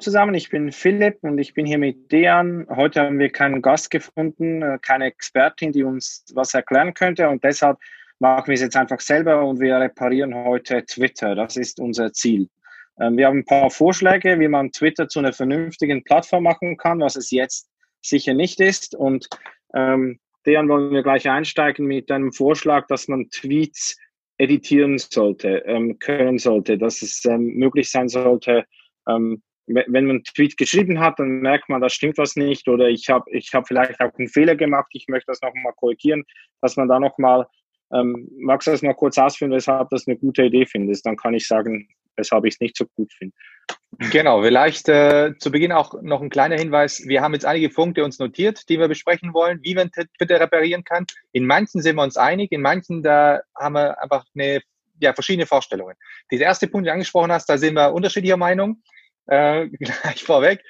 zusammen, ich bin Philipp und ich bin hier mit Dejan. Heute haben wir keinen Gast gefunden, äh, keine Expertin, die uns was erklären könnte und deshalb machen wir es jetzt einfach selber und wir reparieren heute Twitter. Das ist unser Ziel. Ähm, wir haben ein paar Vorschläge, wie man Twitter zu einer vernünftigen Plattform machen kann, was es jetzt sicher nicht ist. Und ähm, Dejan wollen wir gleich einsteigen mit einem Vorschlag, dass man Tweets editieren sollte, ähm, können sollte, dass es ähm, möglich sein sollte, ähm, wenn man einen Tweet geschrieben hat, dann merkt man, da stimmt was nicht oder ich habe ich hab vielleicht auch einen Fehler gemacht, ich möchte das nochmal korrigieren, dass man da nochmal, ähm, magst du das mal kurz ausführen, weshalb das eine gute Idee findest, dann kann ich sagen, weshalb ich es nicht so gut finde. Genau, vielleicht äh, zu Beginn auch noch ein kleiner Hinweis. Wir haben jetzt einige Punkte uns notiert, die wir besprechen wollen, wie man Twitter reparieren kann. In manchen sind wir uns einig, in manchen da haben wir einfach eine, ja, verschiedene Vorstellungen. Dieser erste Punkt, den du angesprochen hast, da sind wir unterschiedlicher Meinung. Äh, gleich vorweg.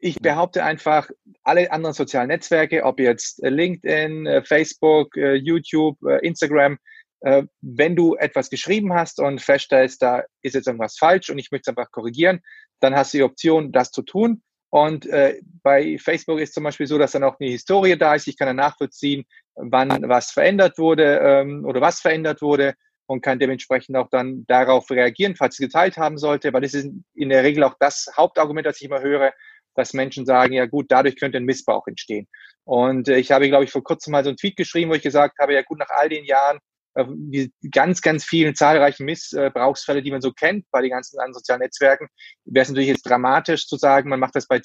Ich behaupte einfach, alle anderen sozialen Netzwerke, ob jetzt LinkedIn, äh, Facebook, äh, YouTube, äh, Instagram, äh, wenn du etwas geschrieben hast und feststellst, da ist jetzt irgendwas falsch und ich möchte es einfach korrigieren, dann hast du die Option, das zu tun. Und äh, bei Facebook ist zum Beispiel so, dass dann auch eine Historie da ist. Ich kann dann nachvollziehen, wann was verändert wurde ähm, oder was verändert wurde und kann dementsprechend auch dann darauf reagieren, falls es geteilt haben sollte, weil das ist in der Regel auch das Hauptargument, das ich immer höre, dass Menschen sagen, ja gut, dadurch könnte ein Missbrauch entstehen. Und äh, ich habe, glaube ich, vor kurzem mal so einen Tweet geschrieben, wo ich gesagt habe, ja gut, nach all den Jahren äh, die ganz, ganz vielen zahlreichen Missbrauchsfälle, die man so kennt bei den ganzen anderen sozialen Netzwerken, wäre es natürlich jetzt dramatisch zu sagen, man macht das bei,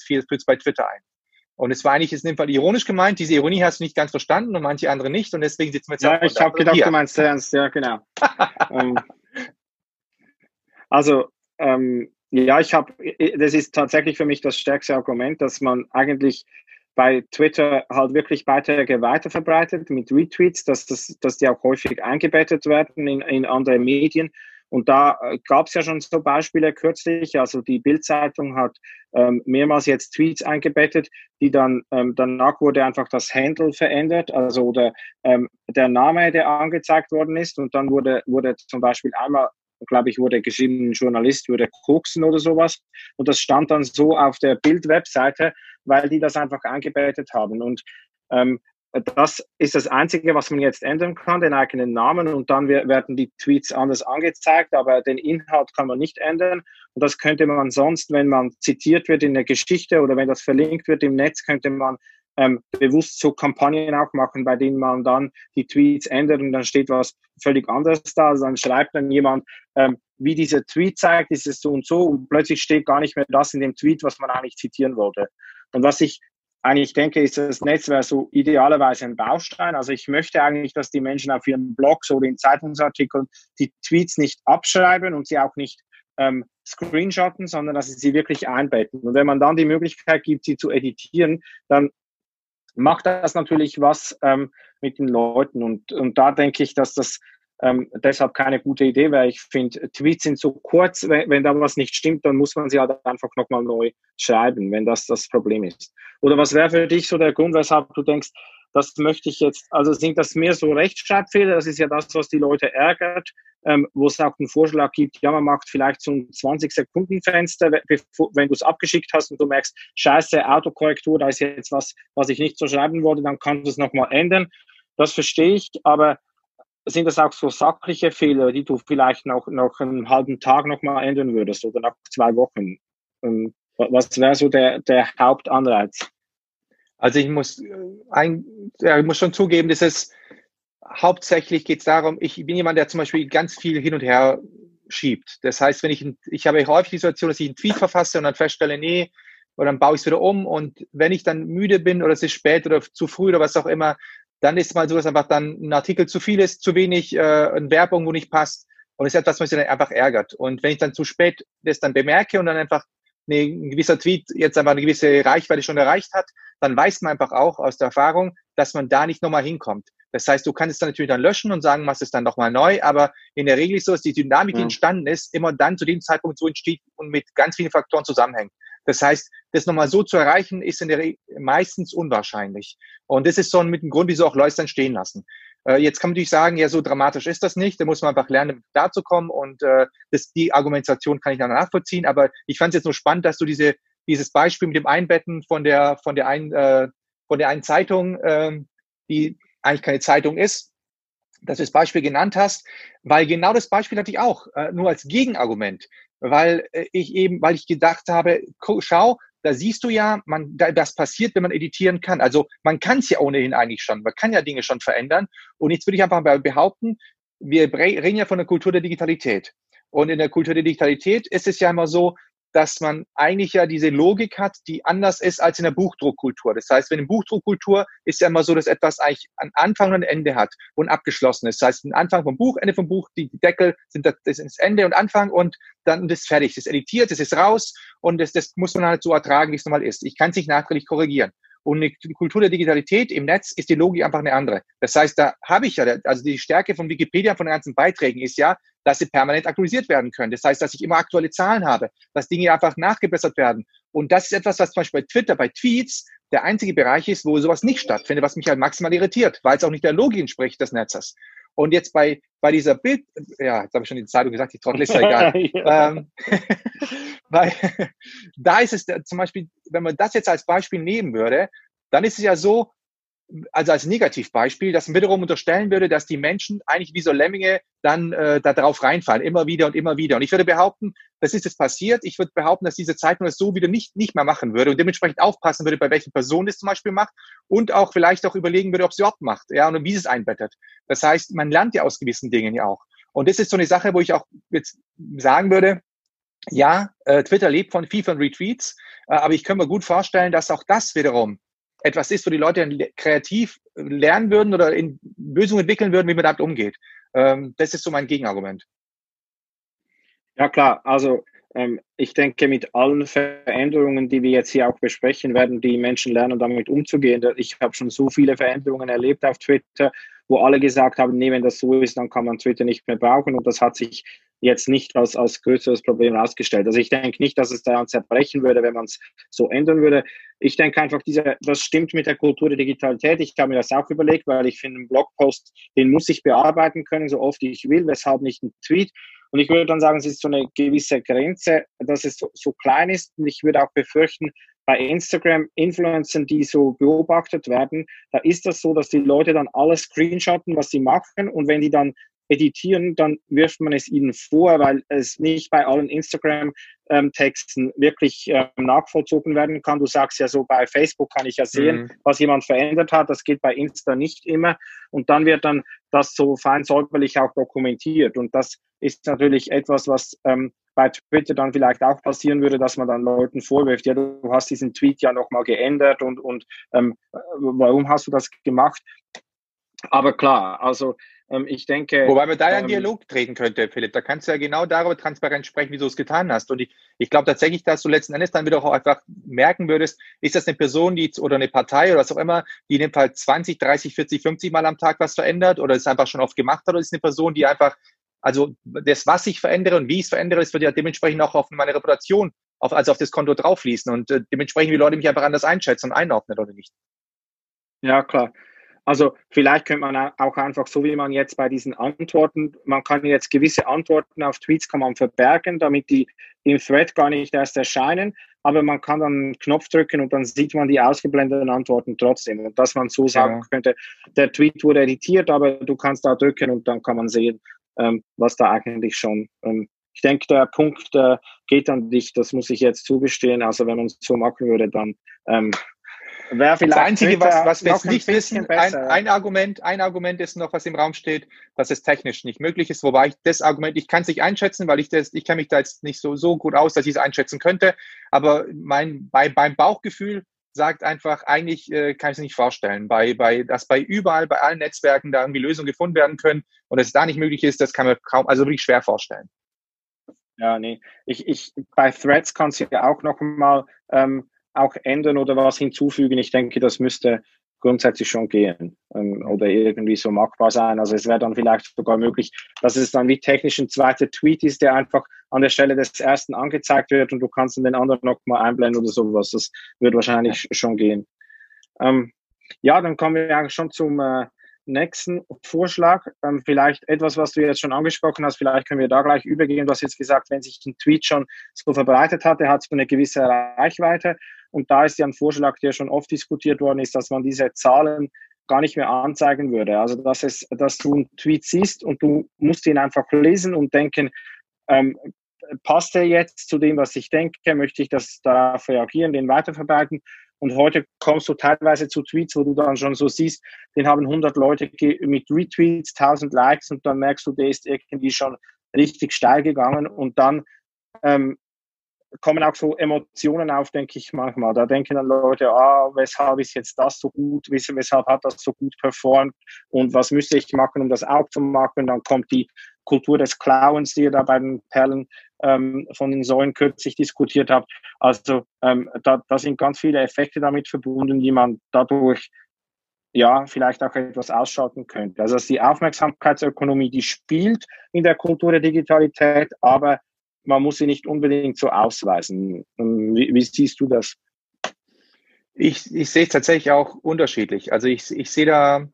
bei Twitter ein. Und es war eigentlich in dem Fall ironisch gemeint. Diese Ironie hast du nicht ganz verstanden und manche andere nicht. Und deswegen sitzen wir jetzt Ja, ich habe gedacht, hier. du meinst ernst. Ja, genau. ähm, also, ähm, ja, ich habe, das ist tatsächlich für mich das stärkste Argument, dass man eigentlich bei Twitter halt wirklich Beiträge weiterverbreitet mit Retweets, dass, das, dass die auch häufig eingebettet werden in, in andere Medien. Und da äh, gab es ja schon so Beispiele kürzlich. Also die Bildzeitung hat ähm, mehrmals jetzt Tweets eingebettet, die dann ähm, danach wurde einfach das Handle verändert, also oder ähm, der Name, der angezeigt worden ist. Und dann wurde wurde zum Beispiel einmal glaube ich, wurde geschrieben, ein Journalist würde koksen oder sowas. Und das stand dann so auf der Bild-Webseite, weil die das einfach eingebettet haben. Und ähm, das ist das Einzige, was man jetzt ändern kann, den eigenen Namen und dann werden die Tweets anders angezeigt, aber den Inhalt kann man nicht ändern. Und das könnte man sonst, wenn man zitiert wird in der Geschichte oder wenn das verlinkt wird im Netz, könnte man ähm, bewusst so Kampagnen auch machen, bei denen man dann die Tweets ändert und dann steht was völlig anderes da. Also dann schreibt dann jemand, ähm, wie dieser Tweet zeigt, ist es so und so und plötzlich steht gar nicht mehr das in dem Tweet, was man eigentlich zitieren wollte. Und was ich eigentlich denke, ist das Netz wäre so idealerweise ein Baustein. Also ich möchte eigentlich, dass die Menschen auf ihren Blogs oder in Zeitungsartikeln die Tweets nicht abschreiben und sie auch nicht ähm, screenshotten, sondern dass sie sie wirklich einbetten. Und wenn man dann die Möglichkeit gibt, sie zu editieren, dann macht das natürlich was ähm, mit den Leuten. Und, und da denke ich, dass das ähm, deshalb keine gute Idee wäre. Ich finde, Tweets sind so kurz, wenn, wenn da was nicht stimmt, dann muss man sie halt einfach nochmal neu schreiben, wenn das das Problem ist. Oder was wäre für dich so der Grund, weshalb du denkst, das möchte ich jetzt, also sind das mehr so Rechtschreibfehler, das ist ja das, was die Leute ärgert, ähm, wo es auch einen Vorschlag gibt, ja, man macht vielleicht so ein 20-Sekunden-Fenster, wenn du es abgeschickt hast und du merkst, scheiße, Autokorrektur, da ist jetzt was, was ich nicht so schreiben wollte, dann kannst du es nochmal ändern. Das verstehe ich, aber sind das auch so sachliche Fehler, die du vielleicht noch, noch einen halben Tag nochmal ändern würdest oder nach zwei Wochen? Ähm, was wäre so der, der Hauptanreiz? Also ich muss, äh, ein, ja, ich muss schon zugeben, dass es hauptsächlich geht es darum, ich bin jemand, der zum Beispiel ganz viel hin und her schiebt. Das heißt, wenn ich, ich habe häufig die Situation, dass ich einen Tweet verfasse und dann feststelle, nee, oder dann baue ich es wieder um und wenn ich dann müde bin oder es ist spät oder zu früh oder was auch immer, dann ist es mal so, dass einfach dann ein Artikel zu viel ist, zu wenig, äh, eine Werbung, wo nicht passt und es ist etwas, was mich dann einfach ärgert. Und wenn ich dann zu spät das dann bemerke und dann einfach eine, ein gewisser Tweet jetzt einfach eine gewisse Reichweite schon erreicht hat, dann weiß man einfach auch aus der Erfahrung, dass man da nicht nochmal hinkommt. Das heißt, du kannst es dann natürlich dann löschen und sagen, machst es dann nochmal neu, aber in der Regel ist so, dass die Dynamik, die mhm. entstanden ist, immer dann zu dem Zeitpunkt so entsteht und mit ganz vielen Faktoren zusammenhängt. Das heißt, das nochmal so zu erreichen, ist in der Regel meistens unwahrscheinlich. Und das ist so mit dem Grund, wieso auch Leute dann stehen lassen. Äh, jetzt kann man natürlich sagen, ja, so dramatisch ist das nicht. Da muss man einfach lernen, da zu kommen. Und äh, das, die Argumentation kann ich dann nachvollziehen. Aber ich fand es jetzt nur spannend, dass du diese dieses Beispiel mit dem Einbetten von der, von der, ein, äh, von der einen Zeitung, äh, die eigentlich keine Zeitung ist, dass du das Beispiel genannt hast, weil genau das Beispiel hatte ich auch, äh, nur als Gegenargument, weil äh, ich eben, weil ich gedacht habe, schau, da siehst du ja, man, da, das passiert, wenn man editieren kann. Also man kann es ja ohnehin eigentlich schon, man kann ja Dinge schon verändern. Und jetzt würde ich einfach mal behaupten, wir reden ja von der Kultur der Digitalität. Und in der Kultur der Digitalität ist es ja immer so, dass man eigentlich ja diese Logik hat, die anders ist als in der Buchdruckkultur. Das heißt, wenn in Buchdruckkultur ist ja immer so, dass etwas eigentlich einen Anfang und ein Ende hat und abgeschlossen ist. Das heißt, ein Anfang vom Buch, Ende vom Buch, die Deckel sind das, das ist Ende und Anfang und dann ist fertig. Das ist editiert, das ist raus und das, das muss man halt so ertragen, wie es normal ist. Ich kann es nicht nachträglich korrigieren. Und die Kultur der Digitalität im Netz ist die Logik einfach eine andere. Das heißt, da habe ich ja, also die Stärke von Wikipedia, von den ganzen Beiträgen ist ja, dass sie permanent aktualisiert werden können. Das heißt, dass ich immer aktuelle Zahlen habe, dass Dinge einfach nachgebessert werden. Und das ist etwas, was zum Beispiel bei Twitter, bei Tweets der einzige Bereich ist, wo sowas nicht stattfindet, was mich halt maximal irritiert, weil es auch nicht der Logik entspricht des Netzes. Und jetzt bei, bei dieser Bild, ja, jetzt habe ich schon die Zeitung gesagt, die Trottel ist ja egal. ja. Ähm, weil, da ist es zum Beispiel, wenn man das jetzt als Beispiel nehmen würde, dann ist es ja so, also als Negativbeispiel, dass man wiederum unterstellen würde, dass die Menschen eigentlich wie so Lemminge dann äh, da drauf reinfallen, immer wieder und immer wieder. Und ich würde behaupten, das ist jetzt passiert. Ich würde behaupten, dass diese Zeitung das so wieder nicht, nicht mehr machen würde und dementsprechend aufpassen würde, bei welchen Personen es zum Beispiel macht und auch vielleicht auch überlegen würde, ob sie überhaupt macht, ja, und wie es einbettet. Das heißt, man lernt ja aus gewissen Dingen ja auch. Und das ist so eine Sache, wo ich auch jetzt sagen würde, ja, äh, Twitter lebt von viel von Retweets, äh, aber ich kann mir gut vorstellen, dass auch das wiederum etwas ist, wo die Leute kreativ lernen würden oder in Lösungen entwickeln würden, wie man damit umgeht. Ähm, das ist so mein Gegenargument. Ja klar, also ähm, ich denke, mit allen Veränderungen, die wir jetzt hier auch besprechen, werden die Menschen lernen, damit umzugehen. Ich habe schon so viele Veränderungen erlebt auf Twitter, wo alle gesagt haben, nee, wenn das so ist, dann kann man Twitter nicht mehr brauchen. Und das hat sich jetzt nicht als, als größeres Problem herausgestellt. Also ich denke nicht, dass es daran zerbrechen würde, wenn man es so ändern würde. Ich denke einfach, diese, das stimmt mit der Kultur der Digitalität. Ich habe mir das auch überlegt, weil ich finde, einen Blogpost, den muss ich bearbeiten können, so oft ich will, weshalb nicht ein Tweet. Und ich würde dann sagen, es ist so eine gewisse Grenze, dass es so, so klein ist. Und ich würde auch befürchten, bei Instagram-Influencern, die so beobachtet werden, da ist das so, dass die Leute dann alles screenshotten, was sie machen. Und wenn die dann editieren, dann wirft man es ihnen vor, weil es nicht bei allen Instagram-Texten wirklich äh, nachvollzogen werden kann. Du sagst ja so, bei Facebook kann ich ja sehen, mhm. was jemand verändert hat. Das geht bei Insta nicht immer. Und dann wird dann das so fein säuberlich auch dokumentiert. Und das ist natürlich etwas, was ähm, bei Twitter dann vielleicht auch passieren würde, dass man dann Leuten vorwirft, ja, du hast diesen Tweet ja nochmal geändert und, und ähm, warum hast du das gemacht? Aber klar, also ähm, ich denke. Wobei man da ja einen ähm, Dialog treten könnte, Philipp. Da kannst du ja genau darüber transparent sprechen, wie du es getan hast. Und ich, ich glaube tatsächlich, dass du letzten Endes dann wieder auch einfach merken würdest, ist das eine Person, die oder eine Partei oder was auch immer, die in dem Fall 20, 30, 40, 50 Mal am Tag was verändert oder es einfach schon oft gemacht hat, oder ist eine Person, die einfach, also das, was ich verändere und wie ich es verändere, das wird ja dementsprechend auch auf meine Reputation, auf, also auf das Konto drauffließen und äh, dementsprechend, wie Leute mich einfach anders einschätzen und einordnen oder nicht. Ja, klar. Also vielleicht könnte man auch einfach so, wie man jetzt bei diesen Antworten, man kann jetzt gewisse Antworten auf Tweets kann man verbergen, damit die im Thread gar nicht erst erscheinen, aber man kann dann einen Knopf drücken und dann sieht man die ausgeblendeten Antworten trotzdem. Und dass man so sagen ja. könnte, der Tweet wurde editiert, aber du kannst da drücken und dann kann man sehen, ähm, was da eigentlich schon ähm, ich denke, der Punkt äh, geht an dich, das muss ich jetzt zugestehen. Also wenn man es so machen würde, dann ähm, das Einzige, was, was wir jetzt nicht wissen, ein, ein, Argument, ein Argument ist noch, was im Raum steht, dass es technisch nicht möglich ist, wobei ich das Argument, ich kann es nicht einschätzen, weil ich das, ich kenne mich da jetzt nicht so, so gut aus, dass ich es einschätzen könnte, aber mein, bei, beim Bauchgefühl sagt einfach, eigentlich äh, kann ich es nicht vorstellen, bei, bei, dass bei überall, bei allen Netzwerken da irgendwie Lösungen gefunden werden können und es da nicht möglich ist, das kann man kaum, also wirklich schwer vorstellen. Ja, nee. Ich, ich, bei Threads kannst du ja auch noch mal ähm, auch ändern oder was hinzufügen. Ich denke, das müsste grundsätzlich schon gehen ähm, oder irgendwie so machbar sein. Also es wäre dann vielleicht sogar möglich, dass es dann wie technisch ein zweiter Tweet ist, der einfach an der Stelle des ersten angezeigt wird und du kannst dann den anderen nochmal einblenden oder sowas. Das wird wahrscheinlich schon gehen. Ähm, ja, dann kommen wir ja schon zum, äh, nächsten Vorschlag. Ähm, vielleicht etwas, was du jetzt schon angesprochen hast, vielleicht können wir da gleich übergehen. Du hast jetzt gesagt, wenn sich ein Tweet schon so verbreitet hat, der hat so eine gewisse Reichweite. Und da ist ja ein Vorschlag, der schon oft diskutiert worden ist, dass man diese Zahlen gar nicht mehr anzeigen würde. Also dass es, dass du einen Tweet siehst und du musst ihn einfach lesen und denken, ähm, passt er jetzt zu dem, was ich denke? Möchte ich das darauf reagieren, den weiterverbreiten? Und heute kommst du teilweise zu Tweets, wo du dann schon so siehst, den haben 100 Leute mit Retweets, 1000 Likes und dann merkst du, der ist irgendwie schon richtig steil gegangen und dann ähm, kommen auch so Emotionen auf, denke ich manchmal. Da denken dann Leute, ah, weshalb ist jetzt das so gut, weshalb hat das so gut performt und was müsste ich machen, um das auch zu machen. Dann kommt die Kultur des Clowns, die ihr da bei den Perlen ähm, von den Säulen kürzlich diskutiert habt. Also ähm, da, da sind ganz viele Effekte damit verbunden, die man dadurch ja, vielleicht auch etwas ausschalten könnte. Also die Aufmerksamkeitsökonomie, die spielt in der Kultur der Digitalität, aber man muss sie nicht unbedingt so ausweisen. Ähm, wie, wie siehst du das? Ich, ich sehe es tatsächlich auch unterschiedlich. Also ich, ich sehe da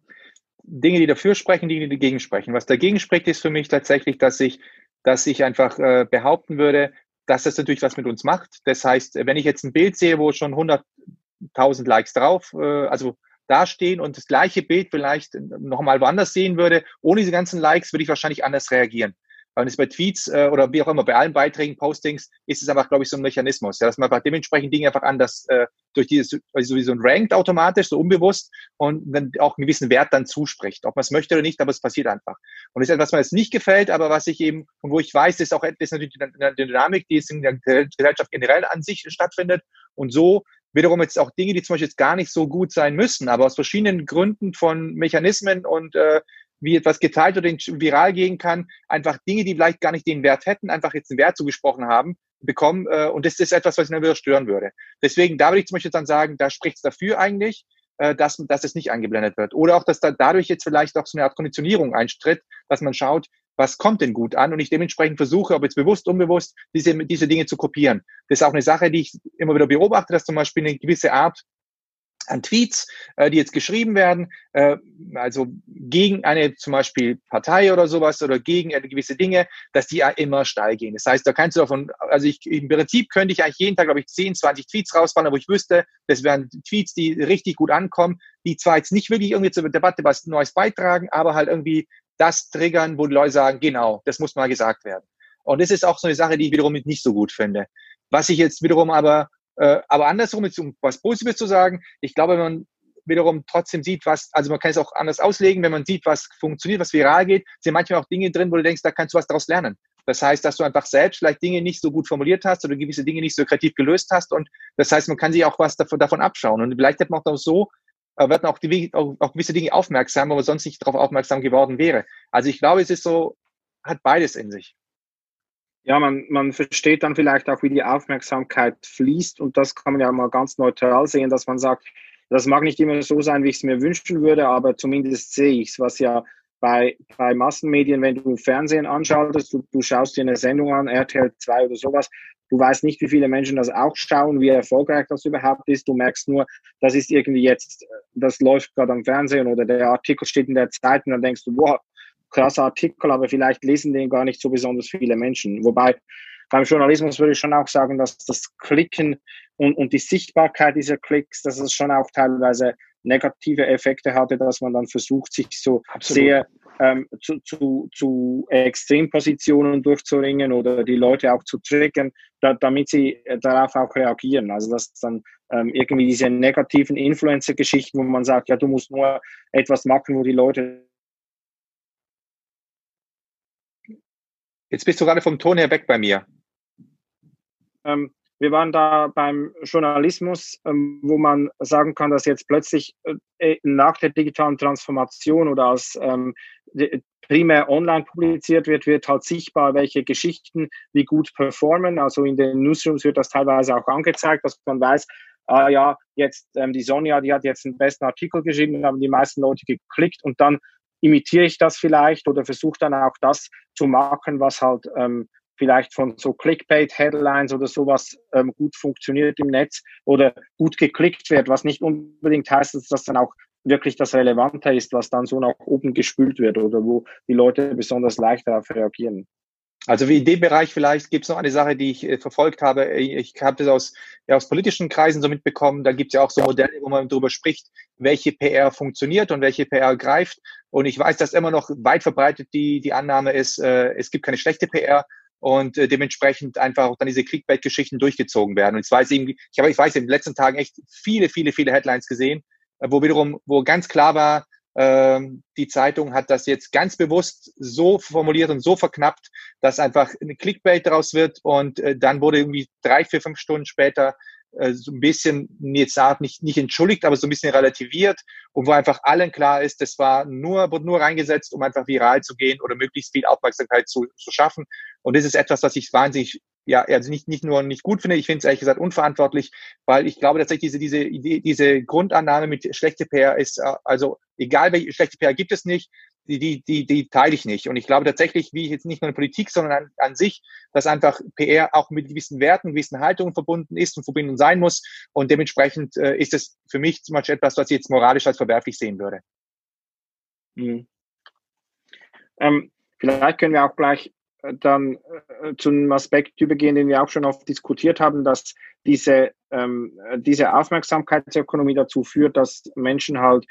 Dinge, die dafür sprechen, Dinge, die dagegen sprechen. Was dagegen spricht, ist für mich tatsächlich, dass ich, dass ich einfach äh, behaupten würde, dass das natürlich was mit uns macht. Das heißt, wenn ich jetzt ein Bild sehe, wo schon 100.000 Likes drauf, äh, also dastehen und das gleiche Bild vielleicht nochmal woanders sehen würde, ohne diese ganzen Likes, würde ich wahrscheinlich anders reagieren. Und es bei Tweets äh, oder wie auch immer, bei allen Beiträgen, Postings, ist es einfach, glaube ich, so ein Mechanismus, ja, dass man einfach dementsprechend Dinge einfach anders äh, durch dieses, also sowieso ein Rankt automatisch, so unbewusst und dann auch einen gewissen Wert dann zuspricht, ob man es möchte oder nicht, aber es passiert einfach. Und das ist etwas, was mir jetzt nicht gefällt, aber was ich eben, und wo ich weiß, ist auch ist natürlich die Dynamik, die in der Gesellschaft generell an sich stattfindet. Und so wiederum jetzt auch Dinge, die zum Beispiel jetzt gar nicht so gut sein müssen, aber aus verschiedenen Gründen von Mechanismen und äh, wie etwas geteilt oder viral gehen kann, einfach Dinge, die vielleicht gar nicht den Wert hätten, einfach jetzt einen Wert zugesprochen haben, bekommen. Äh, und das ist etwas, was ich dann wieder stören würde. Deswegen, da würde ich zum Beispiel dann sagen, da spricht es dafür eigentlich, äh, dass, dass es nicht eingeblendet wird. Oder auch, dass da dadurch jetzt vielleicht auch so eine Art Konditionierung einstritt, dass man schaut, was kommt denn gut an und ich dementsprechend versuche, ob jetzt bewusst, unbewusst, diese, diese Dinge zu kopieren. Das ist auch eine Sache, die ich immer wieder beobachte, dass zum Beispiel eine gewisse Art an Tweets, äh, die jetzt geschrieben werden, äh, also gegen eine zum Beispiel Partei oder sowas oder gegen gewisse Dinge, dass die ja immer steil gehen. Das heißt, da kannst du davon, also ich, im Prinzip könnte ich eigentlich jeden Tag, glaube ich, 10, 20 Tweets rausfahren, wo ich wüsste, das wären Tweets, die richtig gut ankommen, die zwar jetzt nicht wirklich irgendwie zur Debatte was Neues beitragen, aber halt irgendwie das triggern, wo die Leute sagen, genau, das muss mal gesagt werden. Und das ist auch so eine Sache, die ich wiederum nicht so gut finde. Was ich jetzt wiederum aber äh, aber andersrum, jetzt, um was Positives zu sagen, ich glaube, wenn man wiederum trotzdem sieht, was, also man kann es auch anders auslegen, wenn man sieht, was funktioniert, was viral geht, sind manchmal auch Dinge drin, wo du denkst, da kannst du was daraus lernen. Das heißt, dass du einfach selbst vielleicht Dinge nicht so gut formuliert hast oder gewisse Dinge nicht so kreativ gelöst hast und das heißt, man kann sich auch was davon, davon abschauen und vielleicht hat man auch so, äh, wird man auch, die, auch, auch gewisse Dinge aufmerksam, wo man sonst nicht darauf aufmerksam geworden wäre. Also ich glaube, es ist so, hat beides in sich ja, man, man versteht dann vielleicht auch, wie die Aufmerksamkeit fließt. Und das kann man ja mal ganz neutral sehen, dass man sagt, das mag nicht immer so sein, wie ich es mir wünschen würde, aber zumindest sehe ich es, was ja bei, bei Massenmedien, wenn du Fernsehen anschaltest, du, du schaust dir eine Sendung an, RTL 2 oder sowas, du weißt nicht, wie viele Menschen das auch schauen, wie erfolgreich das überhaupt ist, du merkst nur, das ist irgendwie jetzt, das läuft gerade am Fernsehen oder der Artikel steht in der Zeit und dann denkst du, wow, krasser Artikel, aber vielleicht lesen den gar nicht so besonders viele Menschen. Wobei beim Journalismus würde ich schon auch sagen, dass das Klicken und, und die Sichtbarkeit dieser Klicks, dass es schon auch teilweise negative Effekte hatte, dass man dann versucht, sich so Absolut. sehr ähm, zu, zu, zu Extrempositionen durchzuringen oder die Leute auch zu triggern, da, damit sie darauf auch reagieren. Also dass dann ähm, irgendwie diese negativen Influencer-Geschichten, wo man sagt, ja, du musst nur etwas machen, wo die Leute Jetzt bist du gerade vom Ton her weg bei mir. Ähm, wir waren da beim Journalismus, ähm, wo man sagen kann, dass jetzt plötzlich äh, nach der digitalen Transformation oder als ähm, primär online publiziert wird, wird halt sichtbar, welche Geschichten wie gut performen. Also in den Newsrooms wird das teilweise auch angezeigt, dass man weiß, ah ja, jetzt ähm, die Sonja, die hat jetzt den besten Artikel geschrieben, haben die meisten Leute geklickt und dann imitiere ich das vielleicht oder versuche dann auch das zu machen, was halt ähm, vielleicht von so Clickbait-Headlines oder sowas ähm, gut funktioniert im Netz oder gut geklickt wird, was nicht unbedingt heißt, dass das dann auch wirklich das Relevante ist, was dann so nach oben gespült wird oder wo die Leute besonders leicht darauf reagieren. Also wie in dem Bereich vielleicht gibt es noch eine Sache, die ich äh, verfolgt habe. Ich, ich habe das aus, ja, aus politischen Kreisen so mitbekommen. Da gibt es ja auch so Modelle, wo man darüber spricht, welche PR funktioniert und welche PR greift. Und ich weiß, dass immer noch weit verbreitet die, die Annahme ist, äh, es gibt keine schlechte PR und äh, dementsprechend einfach auch dann diese Clickbait-Geschichten durchgezogen werden. Und ich weiß eben, ich habe, ich weiß, in den letzten Tagen echt viele, viele, viele Headlines gesehen, äh, wo wiederum, wo ganz klar war, die Zeitung hat das jetzt ganz bewusst so formuliert und so verknappt, dass einfach eine Clickbait daraus wird und äh, dann wurde irgendwie drei, vier, fünf Stunden später äh, so ein bisschen, jetzt nicht, nicht entschuldigt, aber so ein bisschen relativiert und wo einfach allen klar ist, das war nur, wurde nur reingesetzt, um einfach viral zu gehen oder möglichst viel Aufmerksamkeit zu, zu schaffen. Und das ist etwas, was ich wahnsinnig ja, also nicht, nicht nur nicht gut finde, ich finde es ehrlich gesagt unverantwortlich, weil ich glaube tatsächlich diese, diese Idee, diese Grundannahme mit schlechte PR ist, äh, also egal welche schlechte PR gibt es nicht, die, die, die, die teile ich nicht. Und ich glaube tatsächlich, wie jetzt nicht nur in Politik, sondern an, an sich, dass einfach PR auch mit gewissen Werten, gewissen Haltungen verbunden ist und verbunden sein muss. Und dementsprechend äh, ist es für mich zum Beispiel etwas, was ich jetzt moralisch als verwerflich sehen würde. Mhm. Ähm, vielleicht können wir auch gleich dann äh, zu einem Aspekt übergehen, den wir auch schon oft diskutiert haben, dass diese, ähm, diese Aufmerksamkeitsökonomie dazu führt, dass Menschen halt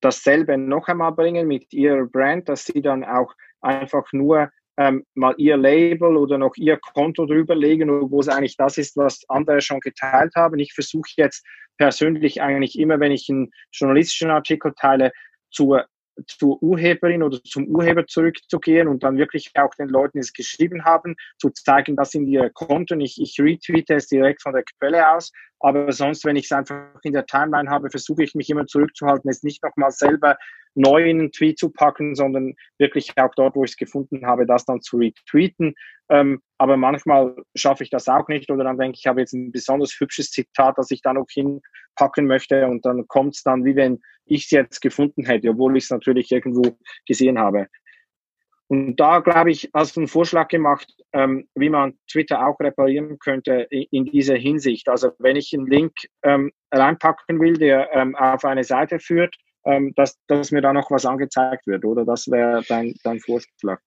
dasselbe noch einmal bringen mit ihrer Brand, dass sie dann auch einfach nur ähm, mal ihr Label oder noch ihr Konto drüberlegen, wo es eigentlich das ist, was andere schon geteilt haben. Ich versuche jetzt persönlich eigentlich immer, wenn ich einen journalistischen Artikel teile, zur zur Urheberin oder zum Urheber zurückzugehen und dann wirklich auch den Leuten, die es geschrieben haben, zu zeigen, das sind ihre Konten. Ich, ich retweete es direkt von der Quelle aus. Aber sonst, wenn ich es einfach in der Timeline habe, versuche ich mich immer zurückzuhalten, es nicht nochmal selber neu in einen Tweet zu packen, sondern wirklich auch dort, wo ich es gefunden habe, das dann zu retweeten. Ähm, aber manchmal schaffe ich das auch nicht oder dann denke ich, ich habe jetzt ein besonders hübsches Zitat, das ich da noch hinpacken möchte und dann kommt es dann, wie wenn ich es jetzt gefunden hätte, obwohl ich es natürlich irgendwo gesehen habe. Und da, glaube ich, hast du einen Vorschlag gemacht, ähm, wie man Twitter auch reparieren könnte in, dieser Hinsicht. Also wenn ich einen Link ähm, reinpacken will, der ähm, auf eine Seite führt, ähm, dass, dass mir da noch was angezeigt wird, oder? Das wäre dein, dein Vorschlag.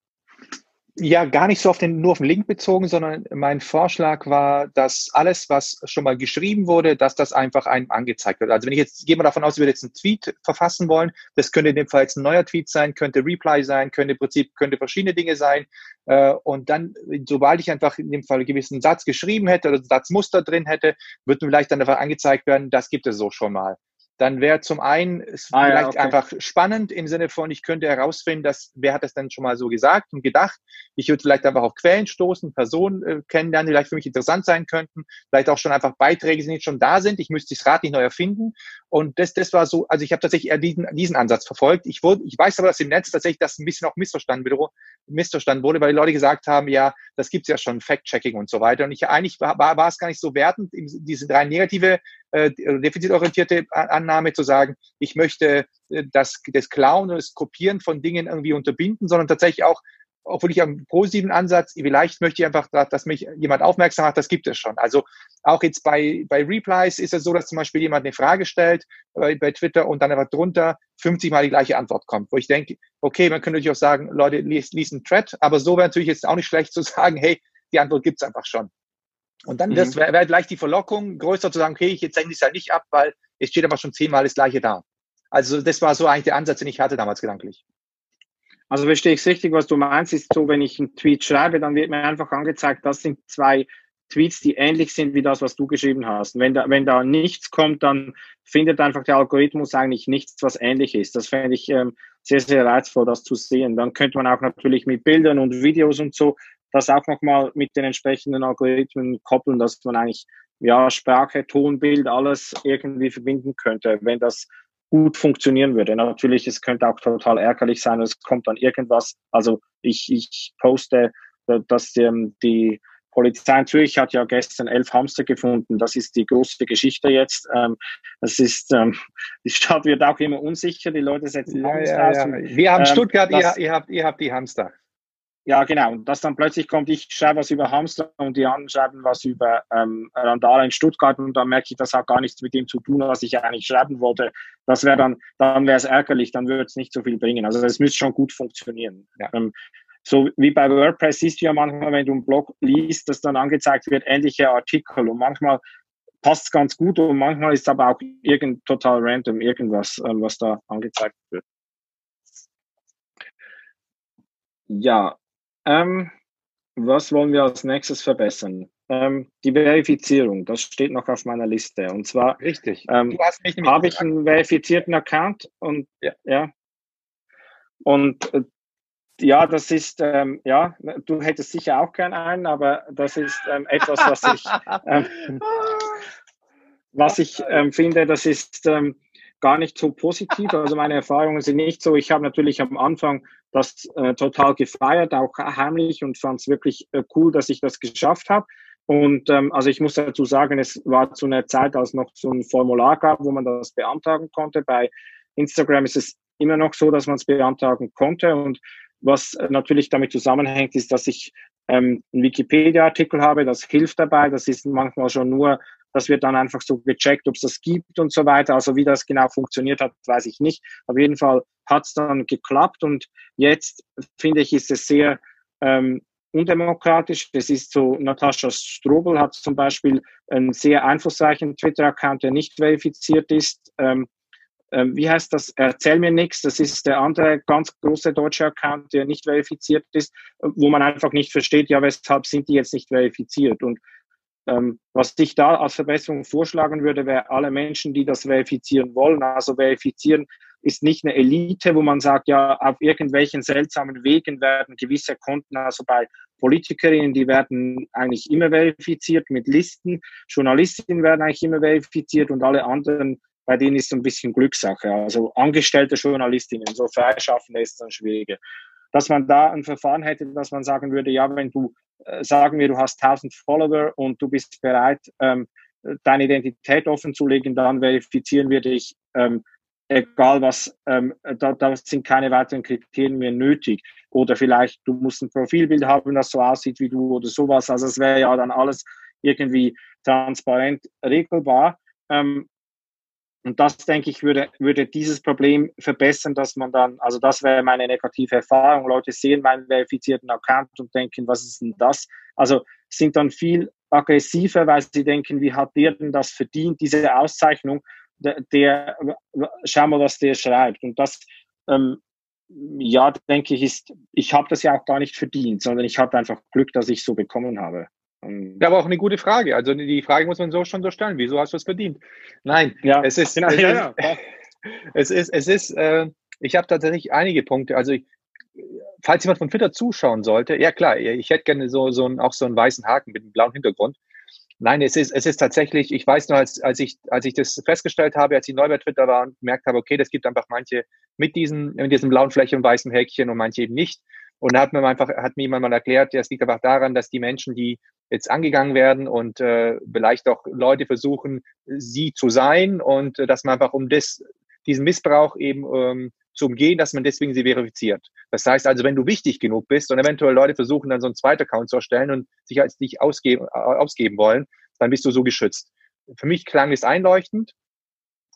Ja, gar nicht so auf den, nur auf den Link bezogen, sondern mein Vorschlag war, dass alles, was schon mal geschrieben wurde, dass das einfach einem angezeigt wird. Also wenn ich jetzt, gehe mal davon aus, wir jetzt einen Tweet verfassen wollen, das könnte in dem Fall jetzt ein neuer Tweet sein, könnte Reply sein, könnte im Prinzip, könnte verschiedene Dinge sein. Äh, und dann, sobald ich einfach in dem Fall einen gewissen Satz geschrieben hätte oder Satzmuster drin hätte, wird mir vielleicht dann einfach angezeigt werden, das gibt es so schon mal dann wäre zum einen es ah, vielleicht ja, okay. einfach spannend im Sinne von, ich könnte herausfinden, dass wer hat das denn schon mal so gesagt und gedacht. Ich würde vielleicht einfach auf Quellen stoßen, Personen äh, kennenlernen, die vielleicht für mich interessant sein könnten, vielleicht auch schon einfach Beiträge, die nicht schon da sind. Ich müsste das Rad nicht neu erfinden. Und das, das war so, also ich habe tatsächlich eher diesen, diesen Ansatz verfolgt. Ich wurde, ich weiß aber, dass im Netz tatsächlich das ein bisschen auch missverstanden, wiederum, missverstanden wurde, weil die Leute gesagt haben, ja, das gibt's ja schon, Fact-Checking und so weiter. Und ich eigentlich war, war, war es gar nicht so wertend, diese drei negative, äh, defizitorientierte Annahme zu sagen, ich möchte äh, das, das Klauen und das Kopieren von Dingen irgendwie unterbinden, sondern tatsächlich auch obwohl ich einen positiven Ansatz, vielleicht möchte ich einfach, dass mich jemand aufmerksam macht, das gibt es schon. Also auch jetzt bei, bei Replies ist es so, dass zum Beispiel jemand eine Frage stellt bei, bei Twitter und dann einfach drunter 50 Mal die gleiche Antwort kommt, wo ich denke, okay, man könnte natürlich auch sagen, Leute, liest, liest einen Thread, aber so wäre natürlich jetzt auch nicht schlecht zu sagen, hey, die Antwort gibt es einfach schon. Und dann mhm. wäre wär vielleicht die Verlockung, größer zu sagen, okay, ich jetzt senke es halt nicht ab, weil es steht aber schon zehnmal das gleiche da. Also das war so eigentlich der Ansatz, den ich hatte damals gedanklich. Also verstehe ich richtig, was du meinst, ist so, wenn ich einen Tweet schreibe, dann wird mir einfach angezeigt, das sind zwei Tweets, die ähnlich sind wie das, was du geschrieben hast. Und wenn da, wenn da nichts kommt, dann findet einfach der Algorithmus eigentlich nichts, was ähnlich ist. Das fände ich ähm, sehr, sehr reizvoll, das zu sehen. Dann könnte man auch natürlich mit Bildern und Videos und so das auch nochmal mit den entsprechenden Algorithmen koppeln, dass man eigentlich ja Sprache, Ton, Bild, alles irgendwie verbinden könnte, wenn das gut funktionieren würde. Natürlich, es könnte auch total ärgerlich sein, es kommt dann irgendwas. Also ich, ich poste, dass ähm, die Polizei in Zürich hat ja gestern elf Hamster gefunden. Das ist die große Geschichte jetzt. Ähm, das ist, ähm, die Stadt wird auch immer unsicher. Die Leute setzen ja, ja, ja. Wir haben ähm, Stuttgart, ihr, ihr, habt, ihr habt die Hamster. Ja, genau. Und dass dann plötzlich kommt, ich schreibe was über Hamster und die anderen schreiben was über ähm, Randale in Stuttgart und dann merke ich, das hat gar nichts mit dem zu tun, was ich eigentlich schreiben wollte. Das wäre dann, dann wäre es ärgerlich, dann würde es nicht so viel bringen. Also es müsste schon gut funktionieren. Ja. Ähm, so wie bei WordPress siehst du ja manchmal, wenn du einen Blog liest, dass dann angezeigt wird, ähnliche Artikel und manchmal passt es ganz gut und manchmal ist aber auch irgend total random irgendwas, ähm, was da angezeigt wird. Ja, ähm, was wollen wir als nächstes verbessern? Ähm, die Verifizierung, das steht noch auf meiner Liste. Und zwar Richtig. Ähm, habe ich einen verifizierten Account und ja. ja und äh, ja, das ist, ähm, ja, du hättest sicher auch gern einen, aber das ist ähm, etwas, was ich, ähm, was ich ähm, finde, das ist gar nicht so positiv. Also meine Erfahrungen sind nicht so. Ich habe natürlich am Anfang das äh, total gefeiert, auch heimlich und fand es wirklich äh, cool, dass ich das geschafft habe. Und ähm, also ich muss dazu sagen, es war zu einer Zeit, als noch so ein Formular gab, wo man das beantragen konnte. Bei Instagram ist es immer noch so, dass man es beantragen konnte. Und was natürlich damit zusammenhängt, ist, dass ich ähm, einen Wikipedia-Artikel habe, das hilft dabei. Das ist manchmal schon nur, das wird dann einfach so gecheckt, ob es das gibt und so weiter. Also wie das genau funktioniert hat, weiß ich nicht. Auf jeden Fall hat es dann geklappt und jetzt finde ich, ist es sehr ähm, undemokratisch. Das ist so, Natascha Strobel hat zum Beispiel einen sehr einflussreichen Twitter-Account, der nicht verifiziert ist. Ähm, ähm, wie heißt das? Erzähl mir nichts. Das ist der andere ganz große deutsche Account, der nicht verifiziert ist, wo man einfach nicht versteht, ja, weshalb sind die jetzt nicht verifiziert? Und was ich da als Verbesserung vorschlagen würde, wäre alle Menschen, die das verifizieren wollen. Also verifizieren ist nicht eine Elite, wo man sagt, ja, auf irgendwelchen seltsamen Wegen werden gewisse Konten, also bei Politikerinnen, die werden eigentlich immer verifiziert mit Listen, Journalistinnen werden eigentlich immer verifiziert und alle anderen bei denen ist es ein bisschen Glückssache. Also angestellte Journalistinnen, so Freischaffende ist dann schwieriger. Dass man da ein Verfahren hätte, dass man sagen würde, ja, wenn du, sagen wir, du hast 1000 Follower und du bist bereit, ähm, deine Identität offenzulegen, dann verifizieren wir dich, ähm, egal was, ähm, da, da sind keine weiteren Kriterien mehr nötig. Oder vielleicht, du musst ein Profilbild haben, das so aussieht wie du oder sowas. Also es wäre ja dann alles irgendwie transparent regelbar. Ähm, und das, denke ich, würde, würde dieses Problem verbessern, dass man dann, also das wäre meine negative Erfahrung. Leute sehen meinen verifizierten Account und denken, was ist denn das? Also sind dann viel aggressiver, weil sie denken, wie hat der denn das verdient, diese Auszeichnung? Der, der schau mal, was der schreibt. Und das, ähm, ja, denke ich, ist, ich habe das ja auch gar nicht verdient, sondern ich hatte einfach Glück, dass ich so bekommen habe. Ja, aber auch eine gute Frage. Also die Frage muss man so schon so stellen. Wieso hast du es verdient? Nein, ja, es ist, genau, es, ja, ja. es ist, es ist, äh, ich habe tatsächlich einige Punkte. Also ich, falls jemand von Twitter zuschauen sollte, ja klar, ich hätte gerne so, so einen, auch so einen weißen Haken mit einem blauen Hintergrund. Nein, es ist, es ist tatsächlich, ich weiß nur, als, als, ich, als ich das festgestellt habe, als ich neu bei Twitter war und gemerkt habe, okay, das gibt einfach manche mit diesen, mit diesen blauen Fläche und weißen Häkchen und manche eben nicht. Und da hat mir einfach, hat mir jemand mal erklärt, ja, es liegt einfach daran, dass die Menschen, die jetzt angegangen werden und äh, vielleicht auch Leute versuchen, sie zu sein und äh, dass man einfach um das, diesen Missbrauch eben ähm, zu umgehen, dass man deswegen sie verifiziert. Das heißt also, wenn du wichtig genug bist und eventuell Leute versuchen, dann so einen zweiten Account zu erstellen und sich als dich ausgeben, äh, ausgeben wollen, dann bist du so geschützt. Für mich klang es einleuchtend,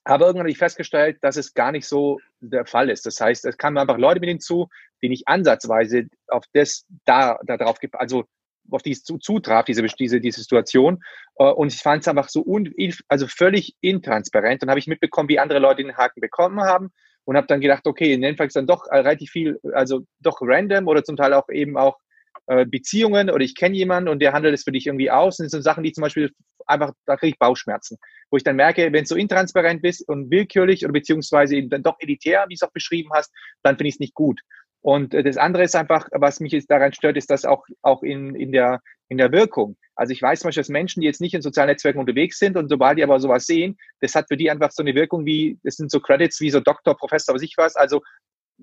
aber irgendwann habe ich festgestellt, dass es gar nicht so der Fall ist. Das heißt, es kamen einfach Leute mit hinzu, die nicht ansatzweise auf das da, da drauf, also auf die es zutraf, diese, diese, diese Situation. Äh, und ich fand es einfach so un, also völlig intransparent. Dann habe ich mitbekommen, wie andere Leute den Haken bekommen haben und habe dann gedacht, okay, in Netflix dann doch relativ viel, also doch random oder zum Teil auch eben auch äh, Beziehungen oder ich kenne jemanden und der handelt es für dich irgendwie aus. Und das sind Sachen, die zum Beispiel einfach, da kriege ich Bauchschmerzen. Wo ich dann merke, wenn du so intransparent bist und willkürlich oder beziehungsweise eben dann doch elitär, wie du es auch beschrieben hast, dann finde ich es nicht gut. Und äh, das andere ist einfach, was mich jetzt daran stört, ist das auch, auch in, in, der, in der Wirkung. Also ich weiß zum Beispiel, dass Menschen, die jetzt nicht in sozialen Netzwerken unterwegs sind und sobald die aber sowas sehen, das hat für die einfach so eine Wirkung wie, das sind so Credits wie so Doktor, Professor, was ich was. Also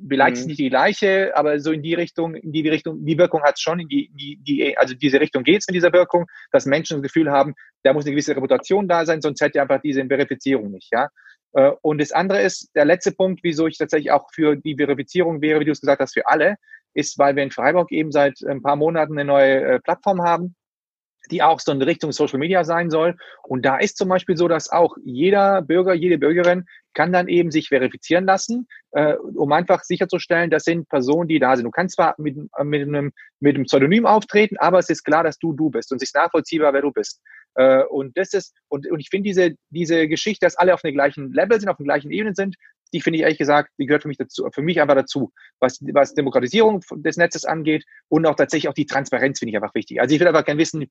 vielleicht mhm. ist nicht die gleiche, aber so in die Richtung, in die Richtung, die Wirkung hat es schon, in die, die, die, also diese Richtung geht es mit dieser Wirkung, dass Menschen das Gefühl haben, da muss eine gewisse Reputation da sein, sonst hätte einfach diese Verifizierung nicht, ja. Äh, und das andere ist, der letzte Punkt, wieso ich tatsächlich auch für die Verifizierung wäre, wie du es gesagt hast, für alle, ist, weil wir in Freiburg eben seit ein paar Monaten eine neue äh, Plattform haben, die auch so in Richtung Social Media sein soll. Und da ist zum Beispiel so, dass auch jeder Bürger, jede Bürgerin kann dann eben sich verifizieren lassen, äh, um einfach sicherzustellen, das sind Personen, die da sind. Du kannst zwar mit, mit, einem, mit einem Pseudonym auftreten, aber es ist klar, dass du du bist und es ist nachvollziehbar, wer du bist. Äh, und das ist, und, und ich finde diese, diese Geschichte, dass alle auf dem gleichen Level sind, auf den gleichen Ebenen sind, die finde ich ehrlich gesagt, die gehört für mich dazu, für mich einfach dazu, was, was Demokratisierung des Netzes angeht und auch tatsächlich auch die Transparenz finde ich einfach wichtig. Also ich will einfach gerne wissen,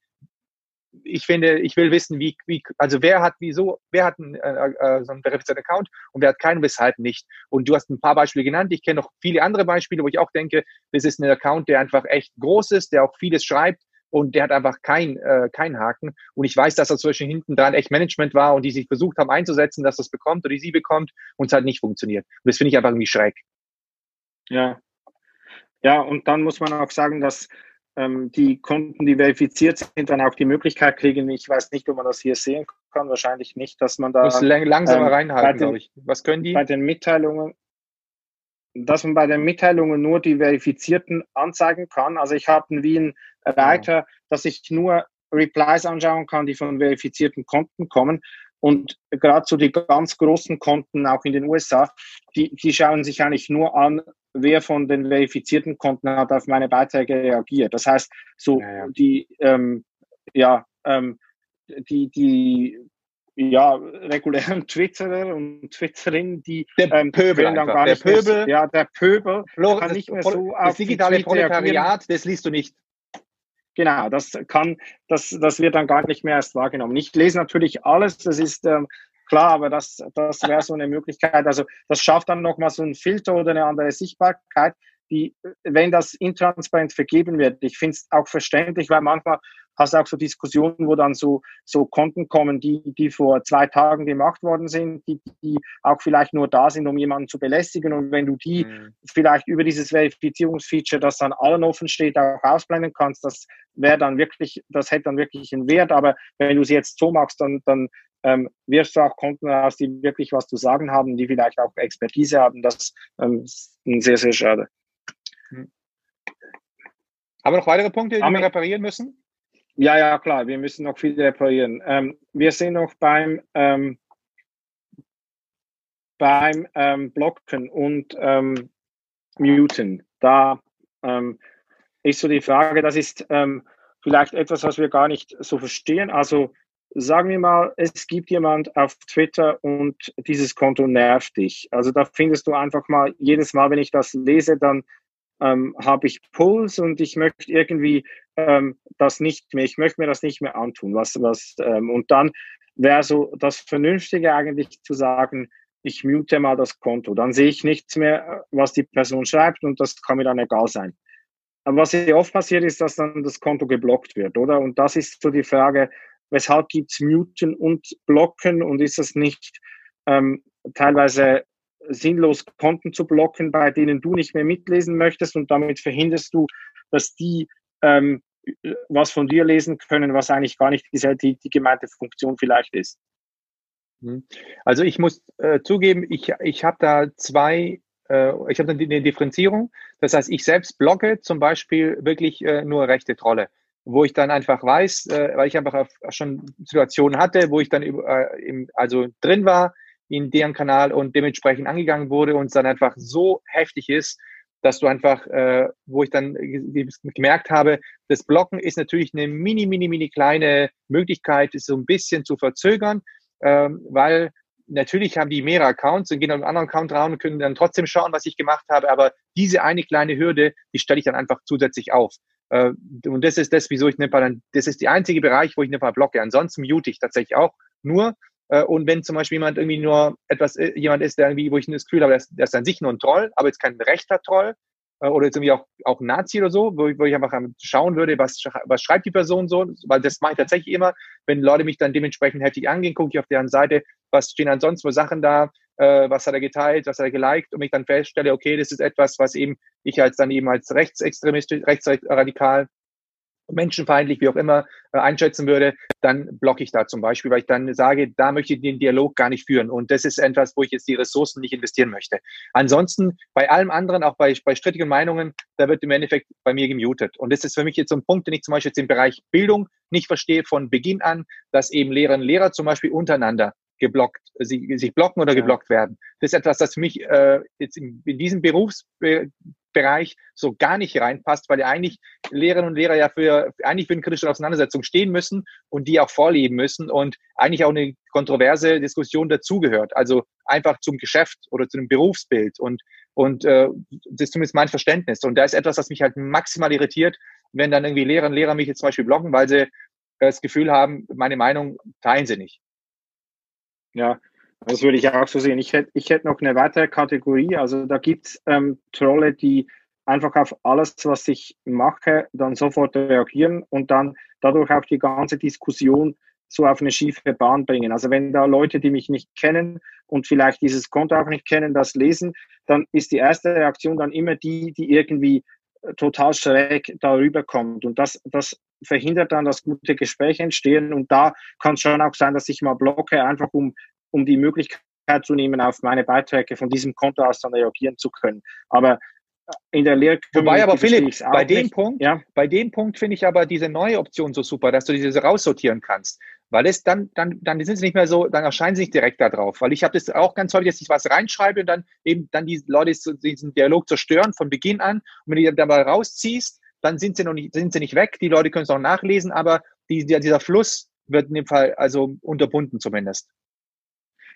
ich finde, ich will wissen, wie, wie also wer hat wieso, wer hat einen, äh, äh, so einen verifizierten Account und wer hat keinen, weshalb nicht. Und du hast ein paar Beispiele genannt. Ich kenne noch viele andere Beispiele, wo ich auch denke, das ist ein Account, der einfach echt groß ist, der auch vieles schreibt und der hat einfach kein, äh, keinen Haken. Und ich weiß, dass das zwischen hinten dran echt Management war und die sich versucht haben einzusetzen, dass das bekommt oder die sie bekommt und es halt nicht funktioniert. Und das finde ich einfach irgendwie schräg. Ja. Ja, und dann muss man auch sagen, dass die Kunden, die verifiziert sind, dann auch die Möglichkeit kriegen. Ich weiß nicht, ob man das hier sehen kann, wahrscheinlich nicht, dass man da. Muss langsamer ähm, reinhalten, glaube ich. Was können die? Bei den Mitteilungen, dass man bei den Mitteilungen nur die Verifizierten anzeigen kann. Also ich habe wie ein Reiter, dass ich nur Replies anschauen kann, die von verifizierten Konten kommen. Und gerade so die ganz großen Konten, auch in den USA, die, die schauen sich eigentlich nur an, wer von den verifizierten Konten hat auf meine Beiträge reagiert. Das heißt, so ja, ja. die, ähm, ja, ähm, die, die ja, regulären Twitterer und Twitterinnen, die der ähm, Pöbel gar der Pöbel, mehr, ja, der Pöbel Flor, kann nicht mehr so das digitale Proletariat, das liest du nicht. Genau, das kann, das, das wird dann gar nicht mehr erst wahrgenommen. Ich lese natürlich alles, das ist ähm, klar, aber das, das wäre so eine Möglichkeit. Also das schafft dann nochmal so einen Filter oder eine andere Sichtbarkeit, die, wenn das intransparent vergeben wird. Ich finde es auch verständlich, weil manchmal hast du auch so Diskussionen, wo dann so, so Konten kommen, die, die vor zwei Tagen gemacht worden sind, die, die auch vielleicht nur da sind, um jemanden zu belästigen. Und wenn du die mhm. vielleicht über dieses Verifizierungsfeature, das dann allen offen steht, auch ausblenden kannst, das wäre dann wirklich, das hätte dann wirklich einen Wert. Aber wenn du es jetzt so machst, dann, dann ähm, wirst du auch Konten aus, die wirklich was zu sagen haben, die vielleicht auch Expertise haben. Das ähm, ist sehr, sehr schade. Mhm. Aber noch weitere Punkte, die wir reparieren müssen? Ja, ja, klar, wir müssen noch viel reparieren. Ähm, wir sind noch beim, ähm, beim ähm, Blocken und ähm, Muten. Da ähm, ist so die Frage, das ist vielleicht etwas, was wir gar nicht so verstehen. Also sagen wir mal, es gibt jemand auf Twitter und dieses Konto nervt dich. Also da findest du einfach mal, jedes Mal, wenn ich das lese, dann ähm, habe ich Puls und ich möchte irgendwie ähm, das nicht mehr, ich möchte mir das nicht mehr antun. Was, was, ähm, und dann wäre so das Vernünftige eigentlich zu sagen, ich mute mal das Konto. Dann sehe ich nichts mehr, was die Person schreibt und das kann mir dann egal sein. Aber was sehr oft passiert ist, dass dann das Konto geblockt wird, oder? Und das ist so die Frage, weshalb gibt's Muten und Blocken und ist das nicht ähm, teilweise sinnlos Konten zu blocken, bei denen du nicht mehr mitlesen möchtest und damit verhinderst du, dass die ähm, was von dir lesen können, was eigentlich gar nicht die, die, gemeinte Funktion vielleicht ist. Mhm. Also ich muss äh, zugeben, ich, ich habe da zwei, äh, ich habe eine Differenzierung. Das heißt, ich selbst blogge zum Beispiel wirklich äh, nur rechte Trolle, wo ich dann einfach weiß, äh, weil ich einfach schon Situationen hatte, wo ich dann äh, im, also drin war, in deren Kanal und dementsprechend angegangen wurde und es dann einfach so heftig ist, dass du einfach, äh, wo ich dann gemerkt habe, das Blocken ist natürlich eine mini, mini, mini kleine Möglichkeit, es so ein bisschen zu verzögern, ähm, weil natürlich haben die mehrere Accounts und gehen auf einen anderen Account raus und können dann trotzdem schauen, was ich gemacht habe, aber diese eine kleine Hürde, die stelle ich dann einfach zusätzlich auf. Äh, und das ist das, wieso ich Nepal dann, das ist der einzige Bereich, wo ich Nepal blocke. Ansonsten mute ich tatsächlich auch nur, äh, und wenn zum Beispiel jemand irgendwie nur etwas, äh, jemand ist, der irgendwie, wo ich das Gefühl habe, der ist, an sich nur ein Troll, aber jetzt kein rechter Troll, äh, oder jetzt irgendwie auch, auch Nazi oder so, wo ich, wo ich einfach schauen würde, was, was schreibt die Person so, weil das mache ich tatsächlich immer, wenn Leute mich dann dementsprechend heftig angehen, gucke ich auf deren Seite, was stehen ansonsten für Sachen da, äh, was hat er geteilt, was hat er geliked und mich dann feststelle, okay, das ist etwas, was eben ich als dann eben als rechtsextremistisch, rechtsradikal menschenfeindlich, wie auch immer, äh, einschätzen würde, dann blocke ich da zum Beispiel, weil ich dann sage, da möchte ich den Dialog gar nicht führen. Und das ist etwas, wo ich jetzt die Ressourcen nicht investieren möchte. Ansonsten, bei allem anderen, auch bei, bei strittigen Meinungen, da wird im Endeffekt bei mir gemutet. Und das ist für mich jetzt so ein Punkt, den ich zum Beispiel jetzt im Bereich Bildung nicht verstehe von Beginn an, dass eben Lehrerinnen und Lehrer zum Beispiel untereinander geblockt, sie, sich blocken oder geblockt werden. Das ist etwas, das für mich äh, jetzt in, in diesem Berufsbereich so gar nicht reinpasst, weil ja eigentlich Lehrerinnen und Lehrer ja für eigentlich für eine kritische Auseinandersetzung stehen müssen und die auch vorleben müssen und eigentlich auch eine kontroverse Diskussion dazugehört. Also einfach zum Geschäft oder zu einem Berufsbild und und äh, das ist zumindest mein Verständnis. Und da ist etwas, was mich halt maximal irritiert, wenn dann irgendwie Lehrerinnen und Lehrer mich jetzt zum Beispiel blocken, weil sie das Gefühl haben, meine Meinung teilen sie nicht. Ja, das würde ich auch so sehen. Ich hätte, ich hätte noch eine weitere Kategorie. Also da gibt es ähm, Trolle, die einfach auf alles, was ich mache, dann sofort reagieren und dann dadurch auch die ganze Diskussion so auf eine schiefe Bahn bringen. Also wenn da Leute, die mich nicht kennen und vielleicht dieses Konto auch nicht kennen, das lesen, dann ist die erste Reaktion dann immer die, die irgendwie total schräg darüber kommt. Und das, das verhindert dann, dass gute Gespräche entstehen. Und da kann es schon auch sein, dass ich mal blocke, einfach um, um die Möglichkeit zu nehmen, auf meine Beiträge von diesem Konto aus dann reagieren zu können. Aber in der Lehre. Wobei aber Philipp, bei dem nicht. Punkt, ja? bei dem Punkt finde ich aber diese neue Option so super, dass du diese raussortieren kannst. Weil es dann, dann, dann sind sie nicht mehr so, dann erscheinen sie nicht direkt da drauf. Weil ich habe das auch ganz häufig, dass ich was reinschreibe und dann eben dann die Leute diesen Dialog zerstören von Beginn an. Und wenn du die dann mal rausziehst, dann sind sie noch nicht, sind sie nicht weg. Die Leute können es auch nachlesen, aber die, dieser Fluss wird in dem Fall also unterbunden zumindest.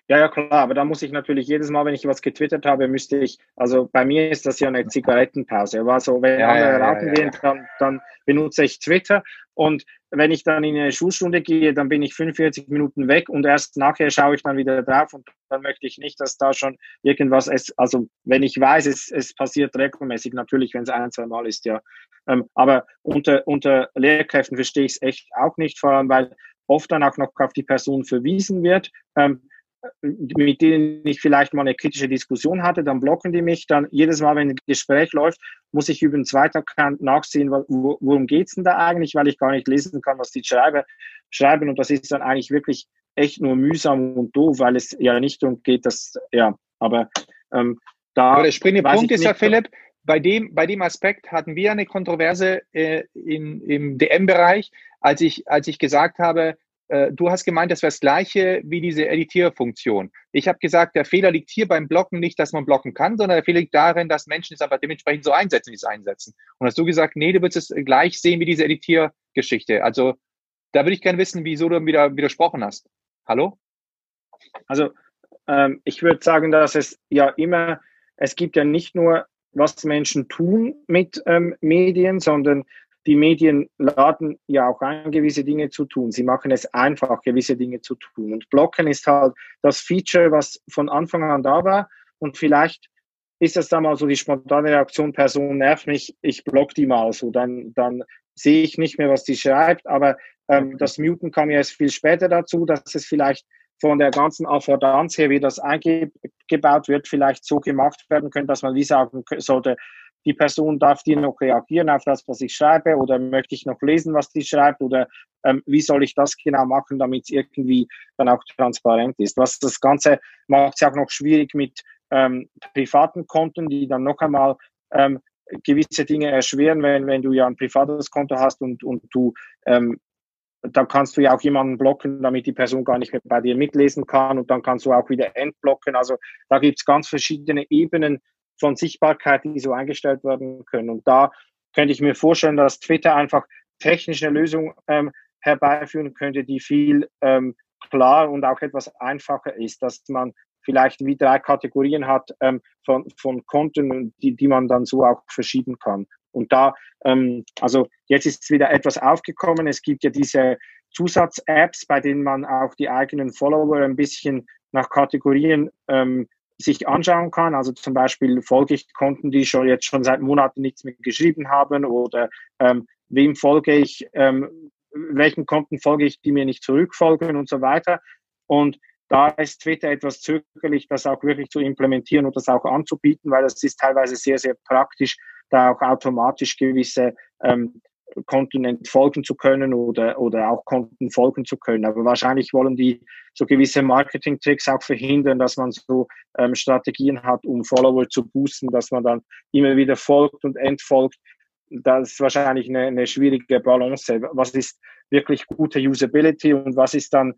Ja, ja, klar, aber da muss ich natürlich jedes Mal, wenn ich was getwittert habe, müsste ich, also bei mir ist das ja eine Zigarettenpause. Aber so, wenn ja, andere ja, rauchen ja, gehen, dann, dann benutze ich Twitter. Und wenn ich dann in eine Schulstunde gehe, dann bin ich 45 Minuten weg und erst nachher schaue ich dann wieder drauf und dann möchte ich nicht, dass da schon irgendwas ist. Also wenn ich weiß, es, es passiert regelmäßig, natürlich, wenn es ein, zwei Mal ist, ja. Ähm, aber unter, unter Lehrkräften verstehe ich es echt auch nicht, vor allem weil oft dann auch noch auf die Person verwiesen wird. Ähm, mit denen ich vielleicht mal eine kritische Diskussion hatte, dann blocken die mich. Dann jedes Mal, wenn ein Gespräch läuft, muss ich über den zweiten Account nachsehen, worum geht's denn da eigentlich, weil ich gar nicht lesen kann, was die schreibe, schreiben. Und das ist dann eigentlich wirklich echt nur mühsam und doof, weil es ja nicht darum geht, dass, ja, aber ähm, da. Aber der springende Punkt ist ja, Philipp, bei dem, bei dem Aspekt hatten wir eine Kontroverse äh, in, im DM-Bereich, als ich, als ich gesagt habe, du hast gemeint, das wäre das gleiche wie diese Editierfunktion. Ich habe gesagt, der Fehler liegt hier beim Blocken nicht, dass man blocken kann, sondern der Fehler liegt darin, dass Menschen es aber dementsprechend so einsetzen, wie es einsetzen. Und hast du gesagt, nee, du würdest es gleich sehen wie diese Editiergeschichte. Also da würde ich gerne wissen, wieso du wieder widersprochen hast. Hallo? Also ähm, ich würde sagen, dass es ja immer, es gibt ja nicht nur, was Menschen tun mit ähm, Medien, sondern die Medien laden ja auch ein, gewisse Dinge zu tun. Sie machen es einfach, gewisse Dinge zu tun. Und Blocken ist halt das Feature, was von Anfang an da war. Und vielleicht ist das dann mal so die spontane Reaktion, Person nervt mich, ich block die mal so. Dann, dann sehe ich nicht mehr, was die schreibt. Aber ähm, das Muten kam ja erst viel später dazu, dass es vielleicht von der ganzen Affordanz her, wie das eingebaut wird, vielleicht so gemacht werden könnte, dass man wie sagen sollte, die Person darf die noch reagieren auf das, was ich schreibe oder möchte ich noch lesen, was die schreibt oder ähm, wie soll ich das genau machen, damit es irgendwie dann auch transparent ist. Was das Ganze macht es auch noch schwierig mit ähm, privaten Konten, die dann noch einmal ähm, gewisse Dinge erschweren, wenn, wenn du ja ein privates Konto hast und, und du ähm, dann kannst du ja auch jemanden blocken, damit die Person gar nicht mehr bei dir mitlesen kann und dann kannst du auch wieder entblocken. Also da gibt es ganz verschiedene Ebenen, von Sichtbarkeit, die so eingestellt werden können. Und da könnte ich mir vorstellen, dass Twitter einfach technisch eine Lösung ähm, herbeiführen könnte, die viel ähm, klar und auch etwas einfacher ist, dass man vielleicht wie drei Kategorien hat ähm, von, von Konten, die, die man dann so auch verschieben kann. Und da, ähm, also jetzt ist wieder etwas aufgekommen. Es gibt ja diese Zusatz-Apps, bei denen man auch die eigenen Follower ein bisschen nach Kategorien ähm, sich anschauen kann. Also zum Beispiel folge ich Konten, die schon jetzt schon seit Monaten nichts mehr geschrieben haben oder ähm, wem folge ich, ähm, welchen Konten folge ich, die mir nicht zurückfolgen und so weiter. Und da ist Twitter etwas zögerlich, das auch wirklich zu implementieren und das auch anzubieten, weil das ist teilweise sehr, sehr praktisch, da auch automatisch gewisse ähm, Konten entfolgen zu können oder, oder auch Konten folgen zu können. Aber wahrscheinlich wollen die so gewisse Marketing-Tricks auch verhindern, dass man so ähm, Strategien hat, um Follower zu boosten, dass man dann immer wieder folgt und entfolgt. Das ist wahrscheinlich eine, eine schwierige Balance. Was ist wirklich gute Usability und was ist dann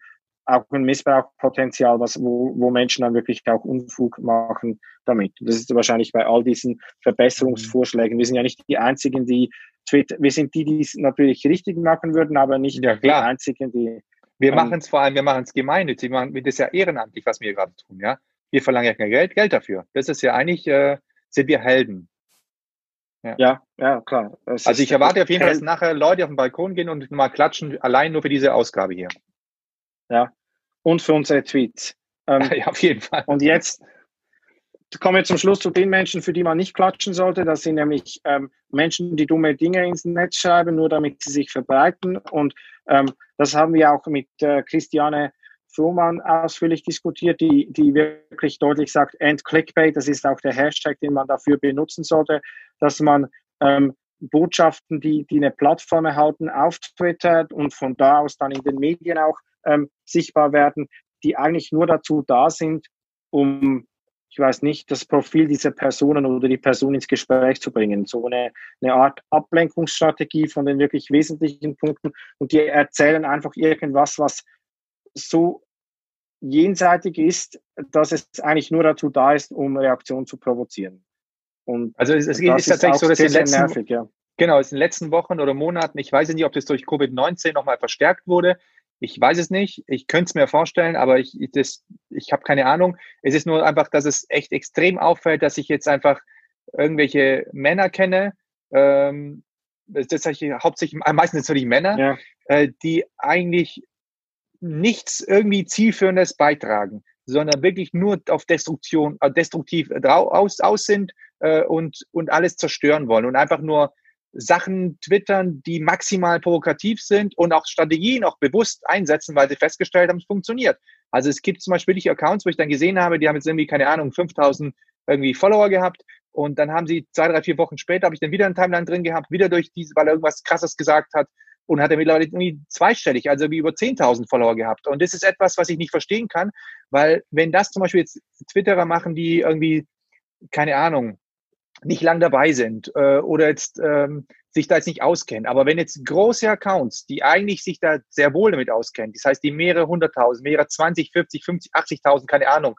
auch ein Missbrauchpotenzial, was, wo, wo Menschen dann wirklich auch Unfug machen damit. Das ist wahrscheinlich bei all diesen Verbesserungsvorschlägen. Wir sind ja nicht die Einzigen, die Twitter, wir sind die, die es natürlich richtig machen würden, aber nicht ja, die Einzigen, die. Wir ähm, machen es vor allem, wir machen es gemeinnützig, wir machen das ja ehrenamtlich, was wir gerade tun, ja. Wir verlangen ja kein Geld, Geld dafür. Das ist ja eigentlich, äh, sind wir Helden. Ja, ja, ja klar. Das also ich erwarte auf jeden Fall, dass nachher Leute auf den Balkon gehen und mal klatschen, allein nur für diese Ausgabe hier. Ja, und für unsere Tweets. Ähm, ja, auf jeden Fall. Und jetzt kommen wir zum Schluss zu den Menschen, für die man nicht klatschen sollte. Das sind nämlich ähm, Menschen, die dumme Dinge ins Netz schreiben, nur damit sie sich verbreiten. Und ähm, das haben wir auch mit äh, Christiane Frohmann ausführlich diskutiert, die, die wirklich deutlich sagt, End Clickbait, das ist auch der Hashtag, den man dafür benutzen sollte, dass man ähm, Botschaften, die, die eine Plattform erhalten, auf Twitter und von da aus dann in den Medien auch ähm, sichtbar werden, die eigentlich nur dazu da sind, um, ich weiß nicht, das Profil dieser Personen oder die Person ins Gespräch zu bringen. So eine, eine Art Ablenkungsstrategie von den wirklich wesentlichen Punkten. Und die erzählen einfach irgendwas, was so jenseitig ist, dass es eigentlich nur dazu da ist, um Reaktion zu provozieren. Und also es, es ist tatsächlich so, dass in den letzten, nervig, ja. Genau, in den letzten Wochen oder Monaten, ich weiß nicht, ob das durch Covid-19 nochmal verstärkt wurde, ich weiß es nicht. Ich könnte es mir vorstellen, aber ich, das, ich habe keine Ahnung. Es ist nur einfach, dass es echt extrem auffällt, dass ich jetzt einfach irgendwelche Männer kenne. Ähm, das ist hauptsächlich, meistens natürlich Männer, ja. äh, die eigentlich nichts irgendwie zielführendes beitragen, sondern wirklich nur auf Destruktion, äh, destruktiv aus, aus sind äh, und, und alles zerstören wollen und einfach nur Sachen twittern, die maximal provokativ sind und auch Strategien auch bewusst einsetzen, weil sie festgestellt haben, es funktioniert. Also es gibt zum Beispiel die Accounts, wo ich dann gesehen habe, die haben jetzt irgendwie, keine Ahnung, 5000 irgendwie Follower gehabt und dann haben sie zwei, drei, vier Wochen später, habe ich dann wieder ein Timeline drin gehabt, wieder durch diese, weil er irgendwas Krasses gesagt hat und hat er mittlerweile irgendwie zweistellig, also wie über 10.000 Follower gehabt. Und das ist etwas, was ich nicht verstehen kann, weil wenn das zum Beispiel jetzt Twitterer machen, die irgendwie, keine Ahnung, nicht lang dabei sind äh, oder jetzt ähm, sich da jetzt nicht auskennen. Aber wenn jetzt große Accounts, die eigentlich sich da sehr wohl damit auskennen, das heißt, die mehrere hunderttausend, mehrere 20, 40, 50, 80.000, keine Ahnung,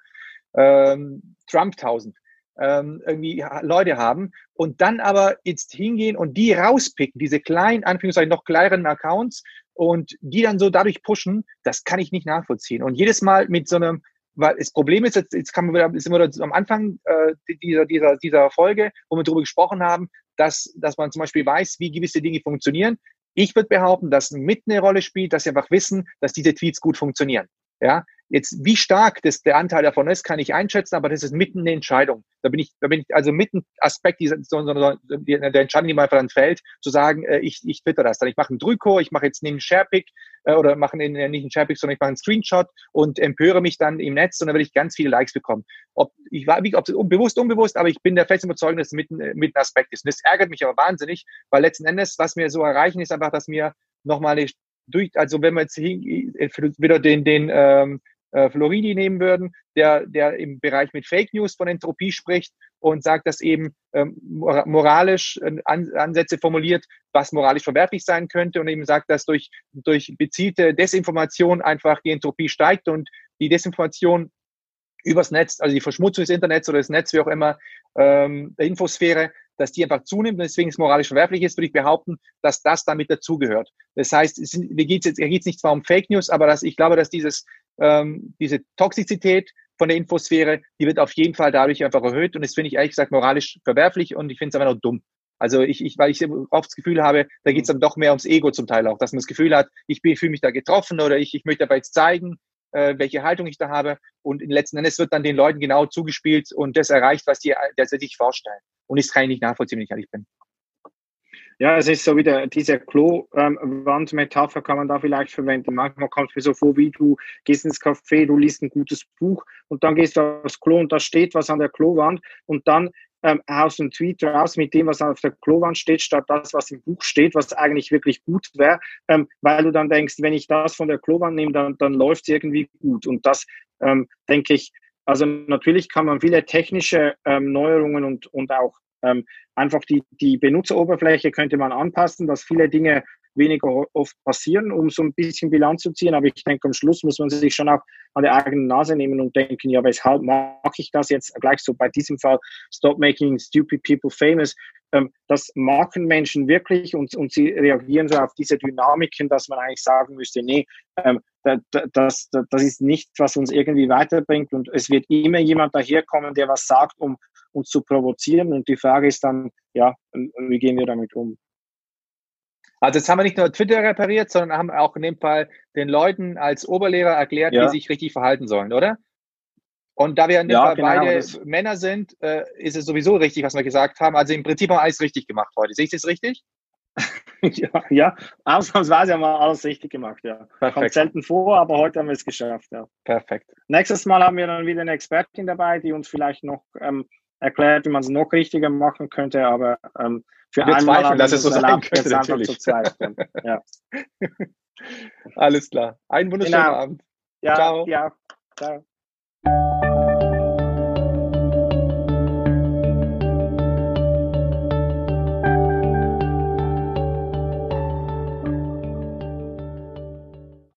ähm, Trump-tausend, ähm, irgendwie Leute haben und dann aber jetzt hingehen und die rauspicken, diese kleinen, Anführungszeichen noch kleineren Accounts und die dann so dadurch pushen, das kann ich nicht nachvollziehen. Und jedes Mal mit so einem weil das Problem ist, jetzt, jetzt kann man wieder, sind wir am Anfang äh, dieser, dieser, dieser Folge, wo wir darüber gesprochen haben, dass, dass man zum Beispiel weiß, wie gewisse Dinge funktionieren. Ich würde behaupten, dass mit eine Rolle spielt, dass sie einfach wissen, dass diese Tweets gut funktionieren. Ja, jetzt wie stark das der Anteil davon ist, kann ich einschätzen, aber das ist mitten eine Entscheidung. Da bin ich, da bin ich also mitten Aspekt dieser der Entscheidung, die einfach dann fällt, zu sagen, äh, ich, ich twitter das dann. Ich mache einen Drüko, ich mache jetzt einen Sharepick äh, oder mache einen, nicht einen Sharepick, sondern ich mache einen Screenshot und empöre mich dann im Netz und dann werde ich ganz viele Likes bekommen. Ob ich war, wie, ob es bewusst, unbewusst, aber ich bin der festen Überzeugung, dass es mitten, äh, mitten Aspekt ist. Und das ärgert mich aber wahnsinnig, weil letzten Endes, was wir so erreichen, ist einfach, dass mir nochmal eine durch, also wenn wir jetzt wieder den, den ähm, äh, Floridi nehmen würden, der, der im Bereich mit Fake News von Entropie spricht und sagt, dass eben ähm, moralisch äh, An Ansätze formuliert, was moralisch verwerflich sein könnte und eben sagt, dass durch, durch bezielte Desinformation einfach die Entropie steigt und die Desinformation übers Netz, also die Verschmutzung des Internets oder des Netz, wie auch immer, ähm, der Infosphäre, dass die einfach zunimmt und deswegen es moralisch verwerflich ist, würde ich behaupten, dass das damit dazugehört. Das heißt, es, mir geht's jetzt, hier geht's nicht zwar um Fake News, aber dass ich glaube, dass dieses, ähm, diese Toxizität von der Infosphäre, die wird auf jeden Fall dadurch einfach erhöht und das finde ich ehrlich gesagt moralisch verwerflich und ich finde es einfach nur dumm. Also ich, ich, weil ich oft das Gefühl habe, da geht es dann doch mehr ums Ego zum Teil auch, dass man das Gefühl hat, ich fühle mich da getroffen oder ich, ich möchte aber jetzt zeigen, äh, welche Haltung ich da habe. Und letzten Endes wird dann den Leuten genau zugespielt und das erreicht, was die dass sie sich vorstellen. Und das kann ich nicht nachvollziehen, wenn ich ehrlich bin. Ja, es ist so wieder diese Klo-Wand-Metapher kann man da vielleicht verwenden. Manchmal kommt es mir so vor, wie du gehst ins Café, du liest ein gutes Buch und dann gehst du aufs Klo und da steht was an der Klowand und dann ähm, haust einen Tweet raus mit dem, was auf der Klowand steht, statt das, was im Buch steht, was eigentlich wirklich gut wäre, ähm, weil du dann denkst, wenn ich das von der Klowand nehme, dann, dann läuft es irgendwie gut. Und das, ähm, denke ich, also natürlich kann man viele technische ähm, Neuerungen und, und auch ähm, einfach die, die Benutzeroberfläche könnte man anpassen, dass viele Dinge weniger oft passieren, um so ein bisschen Bilanz zu ziehen. Aber ich denke, am Schluss muss man sich schon auch an der eigenen Nase nehmen und denken, ja, weshalb mache ich das jetzt gleich so bei diesem Fall? Stop making stupid people famous. Ähm, das machen Menschen wirklich und, und sie reagieren so auf diese Dynamiken, dass man eigentlich sagen müsste, nee, ähm, das, das, ist nicht, was uns irgendwie weiterbringt und es wird immer jemand daherkommen, der was sagt, um uns zu provozieren und die Frage ist dann, ja, wie gehen wir damit um? Also jetzt haben wir nicht nur Twitter repariert, sondern haben auch in dem Fall den Leuten als Oberlehrer erklärt, ja. wie sie sich richtig verhalten sollen, oder? Und da wir in dem ja, Fall genau, beide Männer sind, äh, ist es sowieso richtig, was wir gesagt haben. Also im Prinzip haben wir alles richtig gemacht heute. Sehe ich das richtig? ja, ja, ausnahmsweise haben wir alles richtig gemacht, ja. Perfekt. Kommt selten vor, aber heute haben wir es geschafft, ja. Perfekt. Nächstes Mal haben wir dann wieder eine Expertin dabei, die uns vielleicht noch ähm, erklärt, wie man es noch richtiger machen könnte, aber ähm, für wir zweifeln, dass es so sein könnte, natürlich. ja. Alles klar. Einen wunderschönen genau. Abend. Ja, Ciao. Ja, ciao.